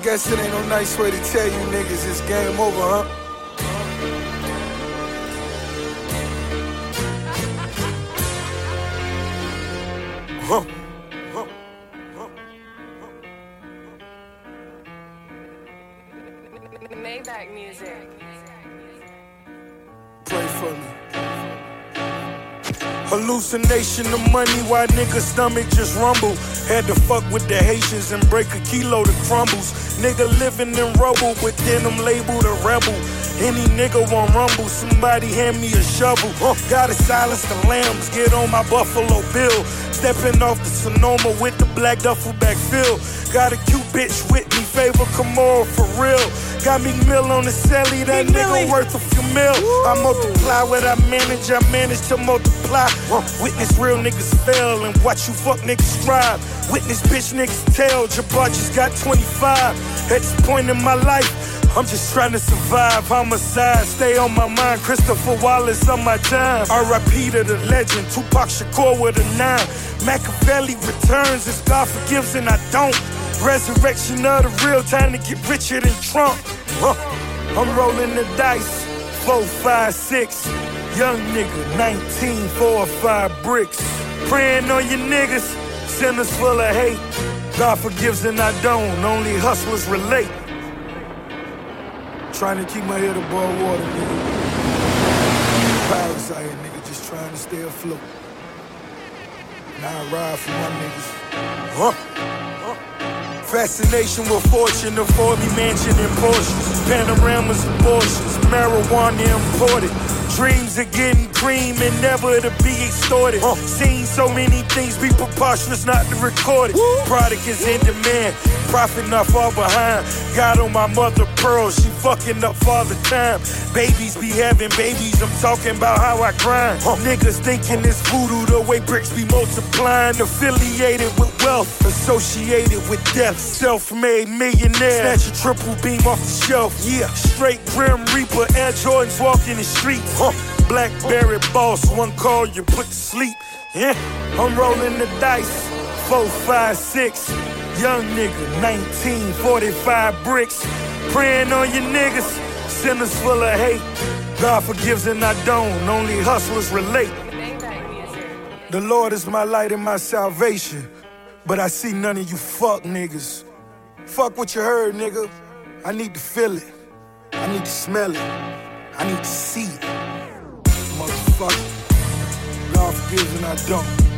I guess it ain't no nice way to tell you niggas it's game over, huh? Huh. Huh. Maybach music. Pray for me. Hallucination of money, why nigga stomach just rumble. Had to fuck with the Haitians and break a kilo to crumbles. Nigga living in rubble, but then I'm labeled a rebel. Any nigga want rumble, somebody hand me a shovel. Huh. Gotta silence the lambs, get on my Buffalo Bill. Stepping off the Sonoma with the black duffel bag fill. Got a cute bitch with me, favor Kimora for real. Got me mill on the celly, that Big nigga Millie. worth a few mil. I multiply what I manage, I manage to multiply. Witness real niggas fail and watch you fuck niggas strive. Witness bitch niggas tell, Jabbar just got 25. At this point in my life, I'm just trying to survive. Homicide, stay on my mind. Christopher Wallace on my time. RIP to the legend. Tupac Shakur with a nine. Machiavelli returns as God forgives and I don't. Resurrection of the real time to get richer than Trump. Huh. I'm rolling the dice. Four, five, six. Young nigga, 19, four five bricks. Praying on your niggas. Sinners full of hate. God forgives and I don't. Only hustlers relate. Trying to keep my head above water, nigga. Pirates out here, nigga, just trying to stay afloat. Now I ride for my niggas. Huh? Fascination with fortune, a 40 mansion and Porsches, panoramas and Porsches, marijuana imported. Dreams of getting cream and never to be extorted. Seen so many things be preposterous not to record it. Product is in demand, profit not far behind. Got on my mother pearl, she fucking up all the time. Babies be having babies, I'm talking about how I grind. Niggas thinking it's voodoo the way bricks be multiplying. Affiliated with wealth, associated with death. Self-made millionaire, snatch a triple beam off the shelf. Yeah, straight grim reaper, Air Jordans walking the streets. Blackberry boss, one call you put to sleep. Yeah, I'm rolling the dice. Four, five, six. Young nigga, 19, 45 bricks. Praying on your niggas, sinners full of hate. God forgives and I don't, only hustlers relate. The Lord is my light and my salvation. But I see none of you fuck niggas. Fuck what you heard, nigga. I need to feel it. I need to smell it. I need to see it. Motherfucker. God forgives and I don't.